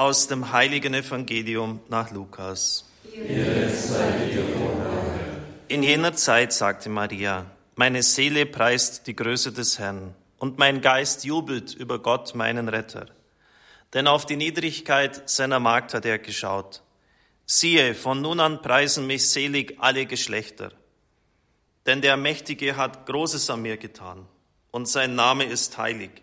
aus dem heiligen Evangelium nach Lukas. In jener Zeit sagte Maria, meine Seele preist die Größe des Herrn und mein Geist jubelt über Gott, meinen Retter. Denn auf die Niedrigkeit seiner Magd hat er geschaut. Siehe, von nun an preisen mich selig alle Geschlechter. Denn der Mächtige hat Großes an mir getan und sein Name ist heilig.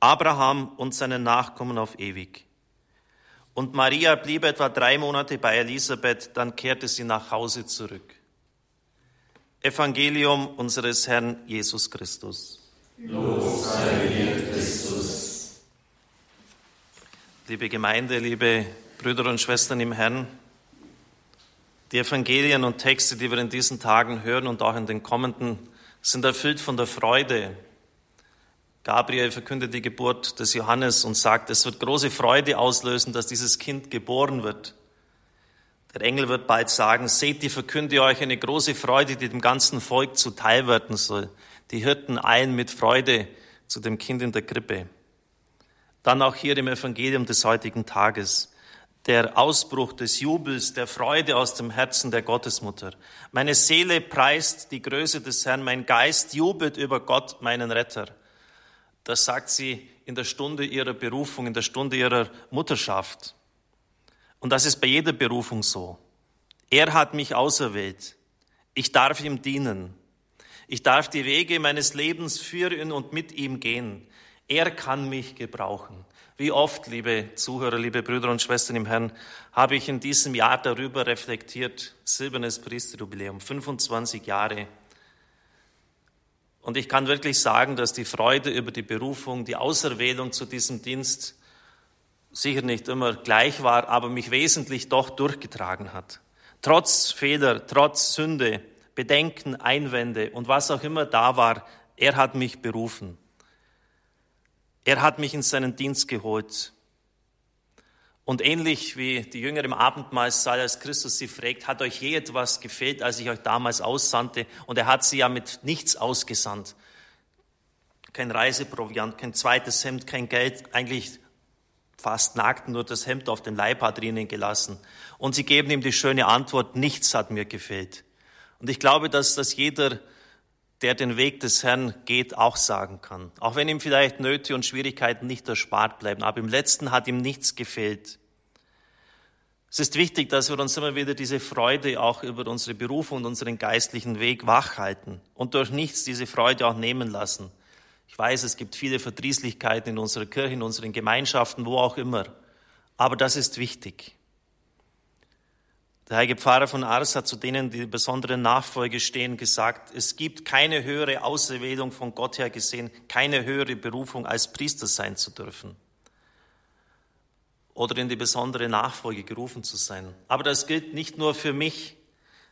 Abraham und seinen Nachkommen auf ewig. Und Maria blieb etwa drei Monate bei Elisabeth, dann kehrte sie nach Hause zurück. Evangelium unseres Herrn Jesus Christus. Los sei dir, Christus. Liebe Gemeinde, liebe Brüder und Schwestern im Herrn, die Evangelien und Texte, die wir in diesen Tagen hören und auch in den kommenden, sind erfüllt von der Freude, Gabriel verkündet die Geburt des Johannes und sagt, es wird große Freude auslösen, dass dieses Kind geboren wird. Der Engel wird bald sagen, seht, die verkünde euch eine große Freude, die dem ganzen Volk zuteil werden soll. Die Hirten eilen mit Freude zu dem Kind in der Krippe. Dann auch hier im Evangelium des heutigen Tages. Der Ausbruch des Jubels, der Freude aus dem Herzen der Gottesmutter. Meine Seele preist die Größe des Herrn, mein Geist jubelt über Gott, meinen Retter. Das sagt sie in der Stunde ihrer Berufung, in der Stunde ihrer Mutterschaft. Und das ist bei jeder Berufung so. Er hat mich auserwählt. Ich darf ihm dienen. Ich darf die Wege meines Lebens führen und mit ihm gehen. Er kann mich gebrauchen. Wie oft, liebe Zuhörer, liebe Brüder und Schwestern im Herrn, habe ich in diesem Jahr darüber reflektiert, silbernes Priesterjubiläum, 25 Jahre und ich kann wirklich sagen, dass die Freude über die Berufung, die Auserwählung zu diesem Dienst sicher nicht immer gleich war, aber mich wesentlich doch durchgetragen hat. Trotz Fehler, trotz Sünde, Bedenken, Einwände und was auch immer da war, er hat mich berufen. Er hat mich in seinen Dienst geholt. Und ähnlich wie die Jünger im Abendmahlsaal, als Christus sie fragt, hat euch je etwas gefehlt, als ich euch damals aussandte? Und er hat sie ja mit nichts ausgesandt. Kein Reiseproviant, kein zweites Hemd, kein Geld, eigentlich fast nackt, nur das Hemd auf dem Leib hat ihnen gelassen. Und sie geben ihm die schöne Antwort, nichts hat mir gefehlt. Und ich glaube, dass das jeder der den Weg des Herrn geht, auch sagen kann. Auch wenn ihm vielleicht Nöte und Schwierigkeiten nicht erspart bleiben, aber im letzten hat ihm nichts gefehlt. Es ist wichtig, dass wir uns immer wieder diese Freude auch über unsere Berufung und unseren geistlichen Weg wachhalten und durch nichts diese Freude auch nehmen lassen. Ich weiß, es gibt viele Verdrießlichkeiten in unserer Kirche, in unseren Gemeinschaften, wo auch immer. Aber das ist wichtig. Der heilige Pfarrer von Ars hat zu denen, die besondere Nachfolge stehen, gesagt, es gibt keine höhere Auserwählung von Gott her gesehen, keine höhere Berufung als Priester sein zu dürfen oder in die besondere Nachfolge gerufen zu sein. Aber das gilt nicht nur für mich,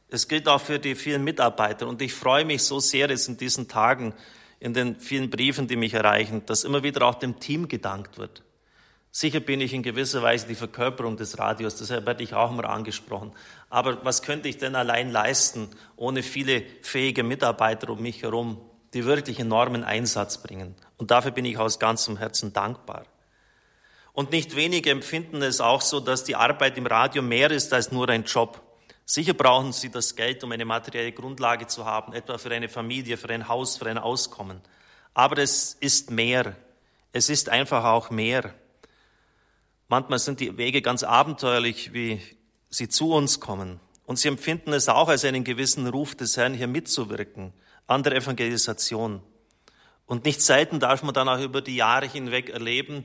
es gilt auch für die vielen Mitarbeiter. Und ich freue mich so sehr jetzt in diesen Tagen, in den vielen Briefen, die mich erreichen, dass immer wieder auch dem Team gedankt wird. Sicher bin ich in gewisser Weise die Verkörperung des Radios, deshalb werde ich auch immer angesprochen. Aber was könnte ich denn allein leisten, ohne viele fähige Mitarbeiter um mich herum, die wirklich enormen Einsatz bringen? Und dafür bin ich aus ganzem Herzen dankbar. Und nicht wenige empfinden es auch so, dass die Arbeit im Radio mehr ist als nur ein Job. Sicher brauchen sie das Geld, um eine materielle Grundlage zu haben, etwa für eine Familie, für ein Haus, für ein Auskommen. Aber es ist mehr. Es ist einfach auch mehr. Manchmal sind die Wege ganz abenteuerlich, wie sie zu uns kommen. Und sie empfinden es auch als einen gewissen Ruf des Herrn, hier mitzuwirken an der Evangelisation. Und nicht selten darf man dann auch über die Jahre hinweg erleben,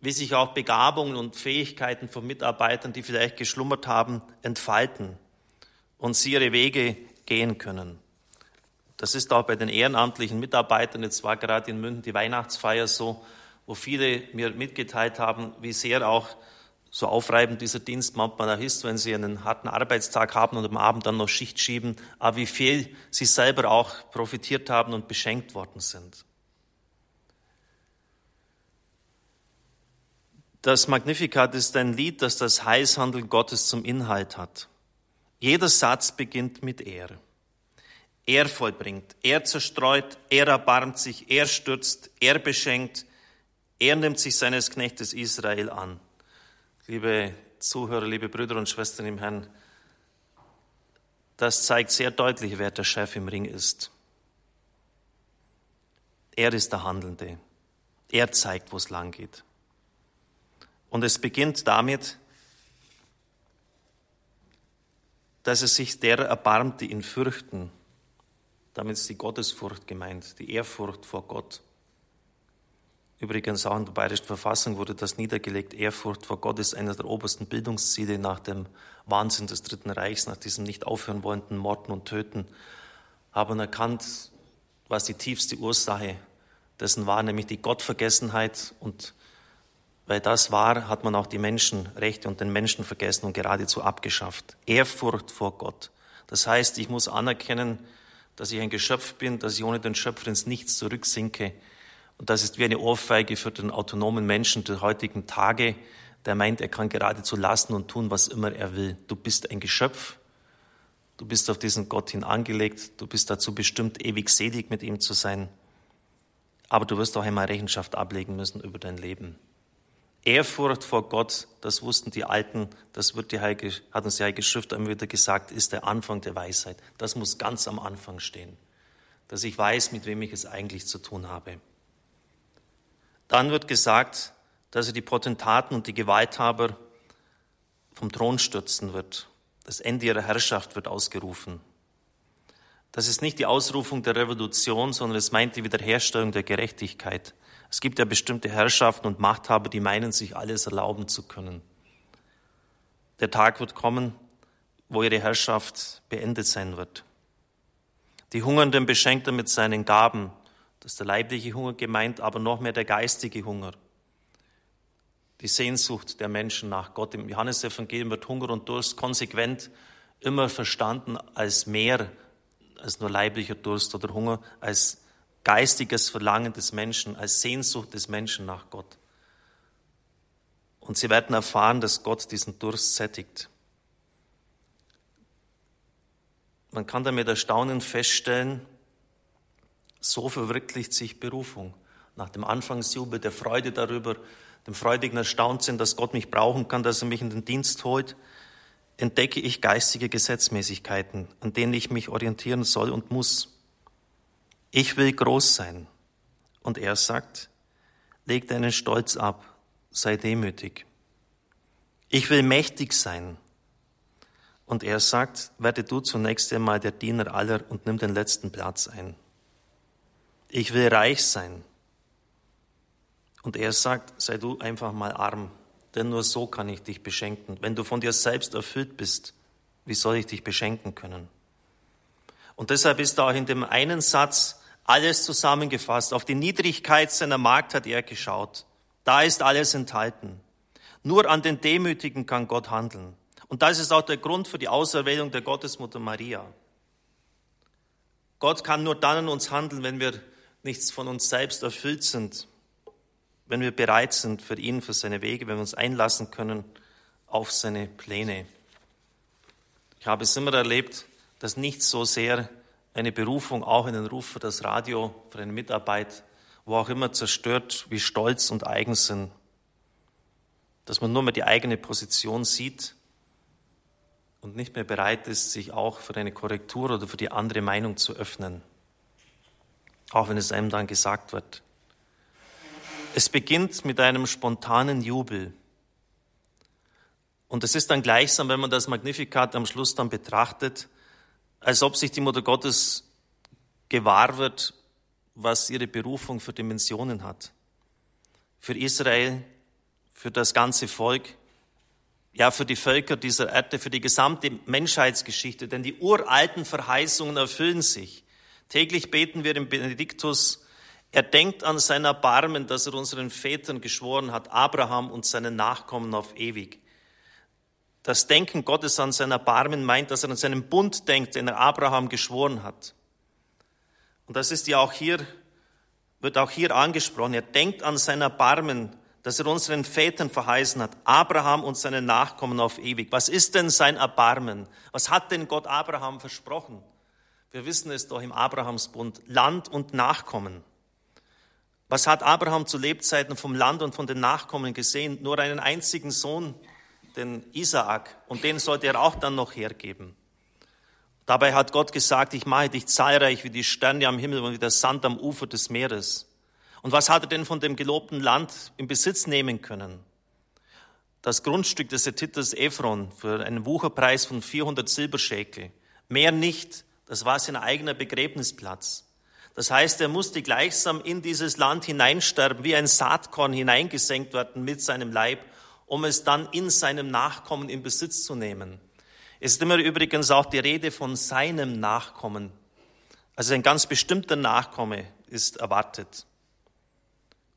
wie sich auch Begabungen und Fähigkeiten von Mitarbeitern, die vielleicht geschlummert haben, entfalten und sie ihre Wege gehen können. Das ist auch bei den ehrenamtlichen Mitarbeitern. Jetzt war gerade in München die Weihnachtsfeier so, wo viele mir mitgeteilt haben, wie sehr auch so aufreibend dieser Dienst manchmal auch ist, wenn sie einen harten Arbeitstag haben und am Abend dann noch Schicht schieben, aber wie viel sie selber auch profitiert haben und beschenkt worden sind. Das Magnificat ist ein Lied, das das Heilshandeln Gottes zum Inhalt hat. Jeder Satz beginnt mit er. Er vollbringt, er zerstreut, er erbarmt sich, er stürzt, er beschenkt, er nimmt sich seines Knechtes Israel an. Liebe Zuhörer, liebe Brüder und Schwestern im Herrn, das zeigt sehr deutlich, wer der Chef im Ring ist. Er ist der Handelnde. Er zeigt, wo es lang geht. Und es beginnt damit, dass es sich der erbarmt, die ihn fürchten. Damit ist die Gottesfurcht gemeint, die Ehrfurcht vor Gott. Übrigens auch in der Bayerischen Verfassung wurde das niedergelegt. Ehrfurcht vor Gott ist einer der obersten Bildungsziele nach dem Wahnsinn des Dritten Reichs, nach diesem nicht aufhören wollenden Morden und Töten. Haben erkannt, was die tiefste Ursache dessen war, nämlich die Gottvergessenheit. Und weil das war, hat man auch die Menschenrechte und den Menschen vergessen und geradezu abgeschafft. Ehrfurcht vor Gott. Das heißt, ich muss anerkennen, dass ich ein Geschöpf bin, dass ich ohne den Schöpfer ins Nichts zurücksinke und das ist wie eine Ohrfeige für den autonomen Menschen der heutigen Tage, der meint, er kann geradezu lassen und tun, was immer er will. Du bist ein Geschöpf, du bist auf diesen Gott hin angelegt, du bist dazu bestimmt, ewig selig mit ihm zu sein. Aber du wirst auch einmal Rechenschaft ablegen müssen über dein Leben. Ehrfurcht vor Gott, das wussten die Alten, das wird die Heilige, hat uns die Heilige Schrift immer wieder gesagt, ist der Anfang der Weisheit. Das muss ganz am Anfang stehen, dass ich weiß, mit wem ich es eigentlich zu tun habe. Dann wird gesagt, dass er die Potentaten und die Gewalthaber vom Thron stürzen wird. Das Ende ihrer Herrschaft wird ausgerufen. Das ist nicht die Ausrufung der Revolution, sondern es meint die Wiederherstellung der Gerechtigkeit. Es gibt ja bestimmte Herrschaften und Machthaber, die meinen, sich alles erlauben zu können. Der Tag wird kommen, wo ihre Herrschaft beendet sein wird. Die Hungernden beschenkt er mit seinen Gaben, das ist der leibliche Hunger gemeint, aber noch mehr der geistige Hunger. Die Sehnsucht der Menschen nach Gott. Im Johannesevangelium wird Hunger und Durst konsequent immer verstanden als mehr als nur leiblicher Durst oder Hunger, als geistiges Verlangen des Menschen, als Sehnsucht des Menschen nach Gott. Und sie werden erfahren, dass Gott diesen Durst sättigt. Man kann damit Erstaunen feststellen, so verwirklicht sich Berufung. Nach dem Anfangsjubel, der Freude darüber, dem freudigen Erstauntsein, dass Gott mich brauchen kann, dass er mich in den Dienst holt, entdecke ich geistige Gesetzmäßigkeiten, an denen ich mich orientieren soll und muss. Ich will groß sein. Und er sagt, leg deinen Stolz ab, sei demütig. Ich will mächtig sein. Und er sagt, werde du zunächst einmal der Diener aller und nimm den letzten Platz ein. Ich will reich sein. Und er sagt, sei du einfach mal arm, denn nur so kann ich dich beschenken. Wenn du von dir selbst erfüllt bist, wie soll ich dich beschenken können? Und deshalb ist da auch in dem einen Satz alles zusammengefasst. Auf die Niedrigkeit seiner Magd hat er geschaut. Da ist alles enthalten. Nur an den Demütigen kann Gott handeln. Und das ist auch der Grund für die Auserwählung der Gottesmutter Maria. Gott kann nur dann an uns handeln, wenn wir nichts von uns selbst erfüllt sind, wenn wir bereit sind für ihn, für seine Wege, wenn wir uns einlassen können auf seine Pläne. Ich habe es immer erlebt, dass nicht so sehr eine Berufung, auch in den Ruf für das Radio, für eine Mitarbeit, wo auch immer zerstört, wie Stolz und Eigensinn, dass man nur mehr die eigene Position sieht und nicht mehr bereit ist, sich auch für eine Korrektur oder für die andere Meinung zu öffnen auch wenn es einem dann gesagt wird. Es beginnt mit einem spontanen Jubel. Und es ist dann gleichsam, wenn man das Magnifikat am Schluss dann betrachtet, als ob sich die Mutter Gottes gewahr wird, was ihre Berufung für Dimensionen hat. Für Israel, für das ganze Volk, ja, für die Völker dieser Erde, für die gesamte Menschheitsgeschichte, denn die uralten Verheißungen erfüllen sich. Täglich beten wir im Benediktus, Er denkt an sein Erbarmen, das er unseren Vätern geschworen hat, Abraham und seinen Nachkommen auf ewig. Das Denken Gottes an sein Erbarmen meint, dass er an seinen Bund denkt, den er Abraham geschworen hat. Und das ist ja auch hier, wird auch hier angesprochen. Er denkt an sein Erbarmen, das er unseren Vätern verheißen hat, Abraham und seine Nachkommen auf ewig. Was ist denn sein Erbarmen? Was hat denn Gott Abraham versprochen? Wir wissen es doch im Abrahamsbund, Land und Nachkommen. Was hat Abraham zu Lebzeiten vom Land und von den Nachkommen gesehen? Nur einen einzigen Sohn, den Isaak, und den sollte er auch dann noch hergeben. Dabei hat Gott gesagt, ich mache dich zahlreich wie die Sterne am Himmel und wie der Sand am Ufer des Meeres. Und was hat er denn von dem gelobten Land in Besitz nehmen können? Das Grundstück des Etitters Ephron für einen Wucherpreis von 400 Silberschäkel. Mehr nicht. Das war sein eigener Begräbnisplatz. Das heißt, er musste gleichsam in dieses Land hineinsterben, wie ein Saatkorn hineingesenkt werden mit seinem Leib, um es dann in seinem Nachkommen in Besitz zu nehmen. Es ist immer übrigens auch die Rede von seinem Nachkommen. Also ein ganz bestimmter Nachkomme ist erwartet.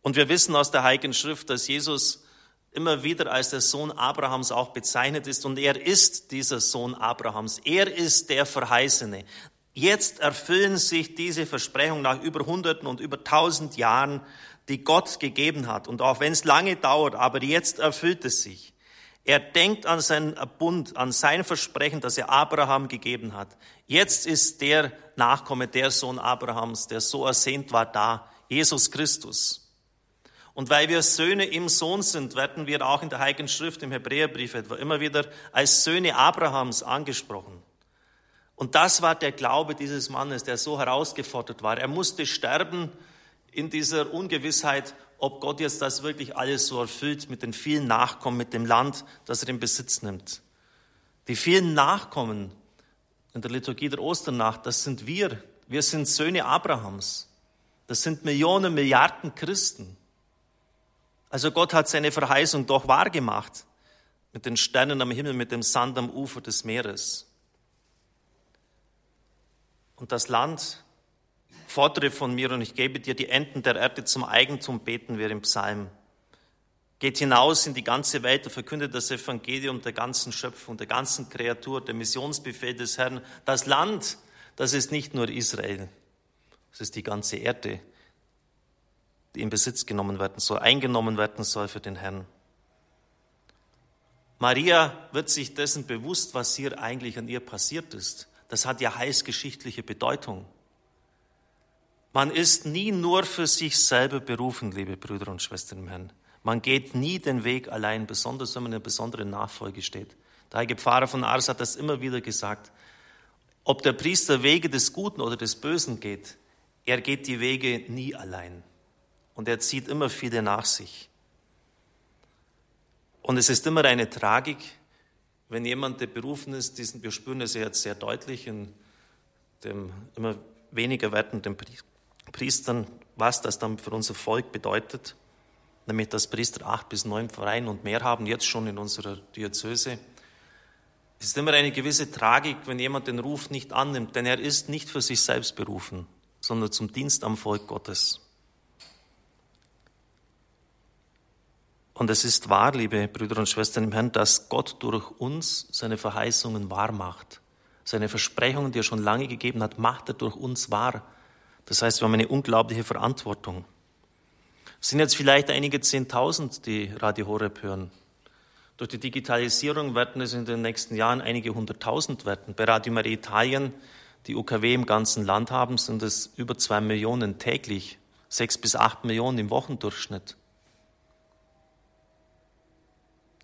Und wir wissen aus der Heiligen Schrift, dass Jesus immer wieder als der Sohn Abrahams auch bezeichnet ist. Und er ist dieser Sohn Abrahams. Er ist der Verheißene. Jetzt erfüllen sich diese Versprechungen nach über Hunderten und über tausend Jahren, die Gott gegeben hat. Und auch wenn es lange dauert, aber jetzt erfüllt es sich. Er denkt an seinen Bund, an sein Versprechen, das er Abraham gegeben hat. Jetzt ist der Nachkomme, der Sohn Abrahams, der so ersehnt war, da, Jesus Christus. Und weil wir Söhne im Sohn sind, werden wir auch in der Heiligen Schrift, im Hebräerbrief etwa, immer wieder als Söhne Abrahams angesprochen. Und das war der Glaube dieses Mannes, der so herausgefordert war. Er musste sterben in dieser Ungewissheit, ob Gott jetzt das wirklich alles so erfüllt mit den vielen Nachkommen, mit dem Land, das er in Besitz nimmt. Die vielen Nachkommen in der Liturgie der Osternacht, das sind wir. Wir sind Söhne Abrahams. Das sind Millionen, Milliarden Christen. Also Gott hat seine Verheißung doch wahrgemacht mit den Sternen am Himmel, mit dem Sand am Ufer des Meeres. Und das Land fordere von mir und ich gebe dir die Enden der Erde zum Eigentum, beten wir im Psalm. Geht hinaus in die ganze Welt und verkündet das Evangelium der ganzen Schöpfung, der ganzen Kreatur, der Missionsbefehl des Herrn. Das Land, das ist nicht nur Israel, das ist die ganze Erde die in Besitz genommen werden soll, eingenommen werden soll für den Herrn. Maria wird sich dessen bewusst, was hier eigentlich an ihr passiert ist. Das hat ja heilsgeschichtliche Bedeutung. Man ist nie nur für sich selber berufen, liebe Brüder und Schwestern im Herrn. Man geht nie den Weg allein, besonders wenn man in einer besonderen Nachfolge steht. Der heilige Pfarrer von Ars hat das immer wieder gesagt. Ob der Priester Wege des Guten oder des Bösen geht, er geht die Wege nie allein und er zieht immer viele nach sich. Und es ist immer eine Tragik, wenn jemand, der berufen ist, diesen, wir spüren es jetzt sehr deutlich in dem immer weniger werdenden Priestern, was das dann für unser Volk bedeutet, nämlich dass Priester acht bis neun Vereine und mehr haben, jetzt schon in unserer Diözese. Es ist immer eine gewisse Tragik, wenn jemand den Ruf nicht annimmt, denn er ist nicht für sich selbst berufen, sondern zum Dienst am Volk Gottes. Und es ist wahr, liebe Brüder und Schwestern im Herrn, dass Gott durch uns seine Verheißungen wahr macht. Seine Versprechungen, die er schon lange gegeben hat, macht er durch uns wahr. Das heißt, wir haben eine unglaubliche Verantwortung. Es sind jetzt vielleicht einige Zehntausend, die Radio Horeb hören. Durch die Digitalisierung werden es in den nächsten Jahren einige hunderttausend werden. Bei Radio Maria Italien, die UKW im ganzen Land haben, sind es über zwei Millionen täglich, sechs bis acht Millionen im Wochendurchschnitt.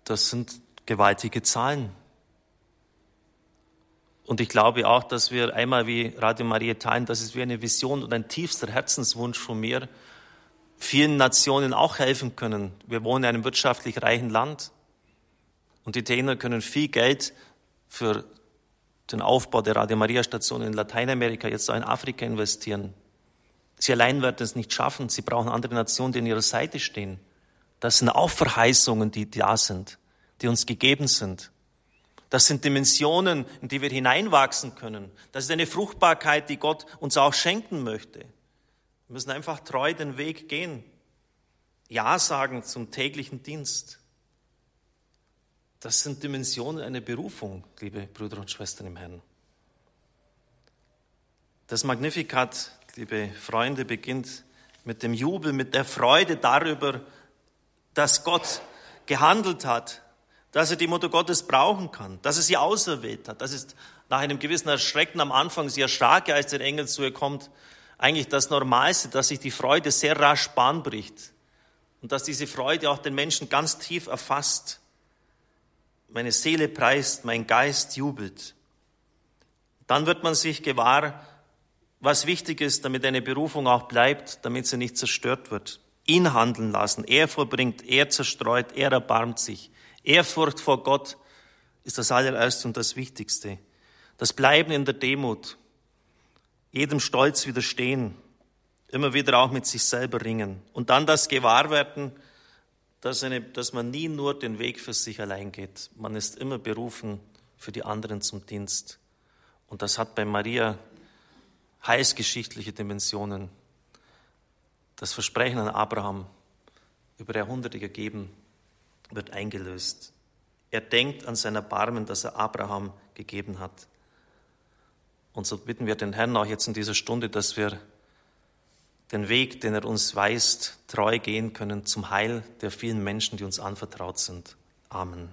Das sind gewaltige Zahlen. Und ich glaube auch, dass wir einmal wie Radio Maria teilen, das ist wie eine Vision und ein tiefster Herzenswunsch von mir, vielen Nationen auch helfen können. Wir wohnen in einem wirtschaftlich reichen Land und die Italiener können viel Geld für den Aufbau der Radio Maria Station in Lateinamerika, jetzt auch in Afrika investieren. Sie allein werden es nicht schaffen. Sie brauchen andere Nationen, die an ihrer Seite stehen. Das sind auch Verheißungen, die da sind, die uns gegeben sind. Das sind Dimensionen, in die wir hineinwachsen können. Das ist eine Fruchtbarkeit, die Gott uns auch schenken möchte. Wir müssen einfach treu den Weg gehen. Ja sagen zum täglichen Dienst. Das sind Dimensionen einer Berufung, liebe Brüder und Schwestern im Herrn. Das Magnificat, liebe Freunde, beginnt mit dem Jubel, mit der Freude darüber, dass Gott gehandelt hat, dass er die Mutter Gottes brauchen kann, dass er sie auserwählt hat. Das ist nach einem gewissen Erschrecken am Anfang, sie erschrak als der Engel zu ihr kommt, eigentlich das Normalste, dass sich die Freude sehr rasch Bahn bricht und dass diese Freude auch den Menschen ganz tief erfasst. Meine Seele preist, mein Geist jubelt. Dann wird man sich gewahr, was wichtig ist, damit eine Berufung auch bleibt, damit sie nicht zerstört wird. Ihn handeln lassen. Er vorbringt, er zerstreut, er erbarmt sich. Ehrfurcht vor Gott ist das allererste und das Wichtigste. Das Bleiben in der Demut, jedem Stolz widerstehen, immer wieder auch mit sich selber ringen. Und dann das Gewahrwerden, dass, eine, dass man nie nur den Weg für sich allein geht. Man ist immer berufen für die anderen zum Dienst. Und das hat bei Maria heilsgeschichtliche Dimensionen. Das Versprechen an Abraham über Jahrhunderte gegeben wird eingelöst. Er denkt an sein Erbarmen, das er Abraham gegeben hat. Und so bitten wir den Herrn auch jetzt in dieser Stunde, dass wir den Weg, den er uns weist, treu gehen können zum Heil der vielen Menschen, die uns anvertraut sind. Amen.